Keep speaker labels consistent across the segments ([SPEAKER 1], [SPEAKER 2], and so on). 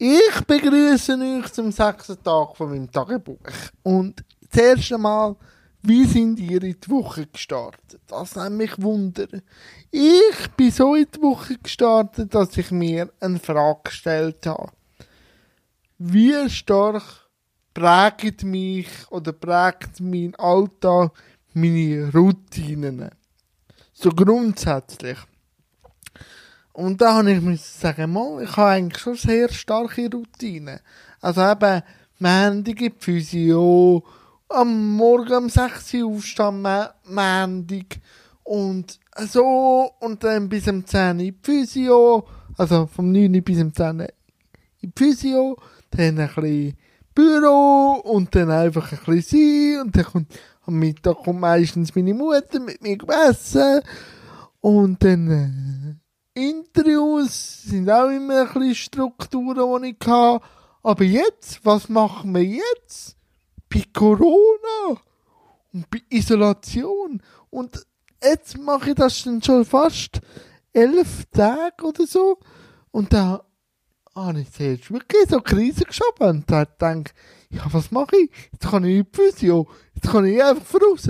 [SPEAKER 1] Ich begrüße euch zum sechsten Tag von meinem Tagebuch. Und das erste Mal, wie sind ihr in die Woche gestartet? Das nimmt mich wundern. Ich bin so in die Woche gestartet, dass ich mir eine Frage gestellt habe. Wie stark prägt mich oder prägt mein Alltag meine Routinen? So grundsätzlich. Und da habe ich mir sagen, mal, ich habe eigentlich schon sehr starke Routinen. Also eben, die Physio, am Morgen um 6 Uhr aufstehen, Montag. Und so, und dann bis um 10 Uhr Physio, also vom 9 Uhr bis um 10 Uhr Physio, dann ein bisschen Büro und dann einfach ein bisschen sein und dann kommt, am Mittag kommt meistens meine Mutter mit mir essen und dann, äh, Interviews sind auch immer ein bisschen Strukturen, die ich hatte. Aber jetzt, was machen wir jetzt? Bei Corona und bei Isolation. Und jetzt mache ich das dann schon fast elf Tage oder so. Und da habe ich zuerst wirklich so Krise geschoben und da denke ja, was mache ich? Jetzt kann ich nicht Physio. Jetzt kann ich einfach raus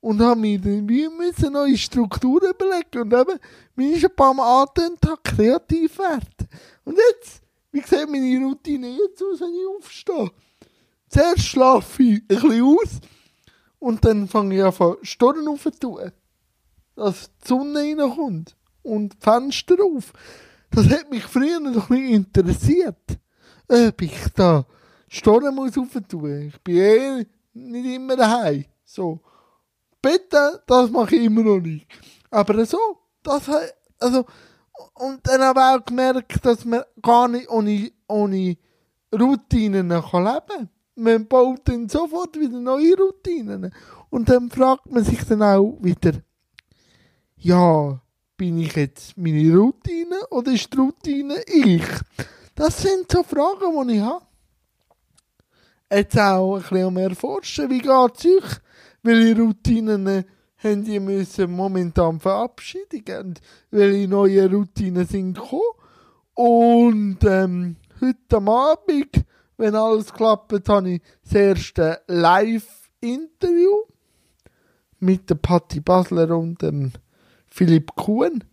[SPEAKER 1] und habe mir dann wie müssen neue Strukturen überlegen und eben, mir ist ein paar Mal angetönt, kreativ werden. Und jetzt, wie sieht meine Routine jetzt aus, wenn ich aufstehe? Zuerst schlafe ich ein bisschen aus und dann fange ich an, Storen aufzutun, dass die Sonne reinkommt und die Fenster auf. Das hat mich früher noch nicht interessiert, ob ich da Storen muss auftun. Ich bin eh nicht immer daheim. So. Bitte, das mache ich immer noch nicht. Aber so, das also, und dann habe ich auch gemerkt, dass man gar nicht ohne, ohne Routinen leben kann. Man baut dann sofort wieder neue Routinen. Und dann fragt man sich dann auch wieder, ja, bin ich jetzt meine Routine oder ist die Routine ich? Das sind so Fragen, die ich habe. Jetzt auch ein bisschen mehr forschen, wie geht es euch? Welche Routinen haben die müssen momentan verabschieden und welche neue Routinen sind gekommen. Und ähm, heute Abend, wenn alles klappt, habe ich das erste Live-Interview mit der Patti Basler und dem Philipp Kuhn.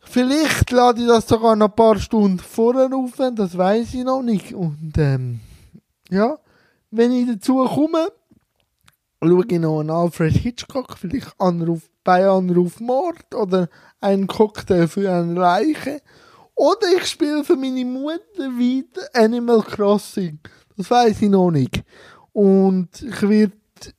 [SPEAKER 1] Vielleicht lade ich das sogar noch ein paar Stunden vorher auf, das weiß ich noch nicht. Und ähm, ja, wenn ich dazu komme, schaue ich noch einen Alfred Hitchcock, vielleicht Anruf, bei Anruf Mord oder einen Cocktail für eine Leiche. Oder ich spiele für meine Mutter wieder Animal Crossing. Das weiß ich noch nicht. Und ich werde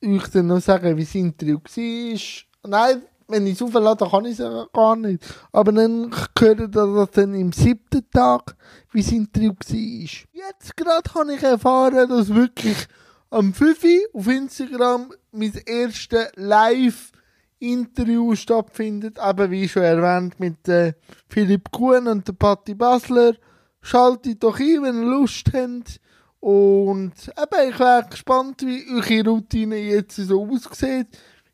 [SPEAKER 1] euch dann noch sagen, wie das Interview war. Nein, wenn ich es auflade, kann ich es gar nicht. Aber dann gehört ihr das dann im siebten Tag, wie das Interview war. Jetzt gerade habe ich erfahren, dass wirklich am 5 auf Instagram mein erstes Live-Interview stattfindet, eben wie schon erwähnt mit äh, Philipp Kuhn und der Patti Basler. Schaltet doch ein, wenn ihr Lust habt. Und eben, ich wäre gespannt, wie eure Routine jetzt so aussieht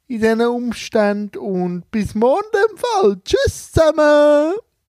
[SPEAKER 1] in diesen Umständen. Und bis morgen im Fall. Tschüss zusammen!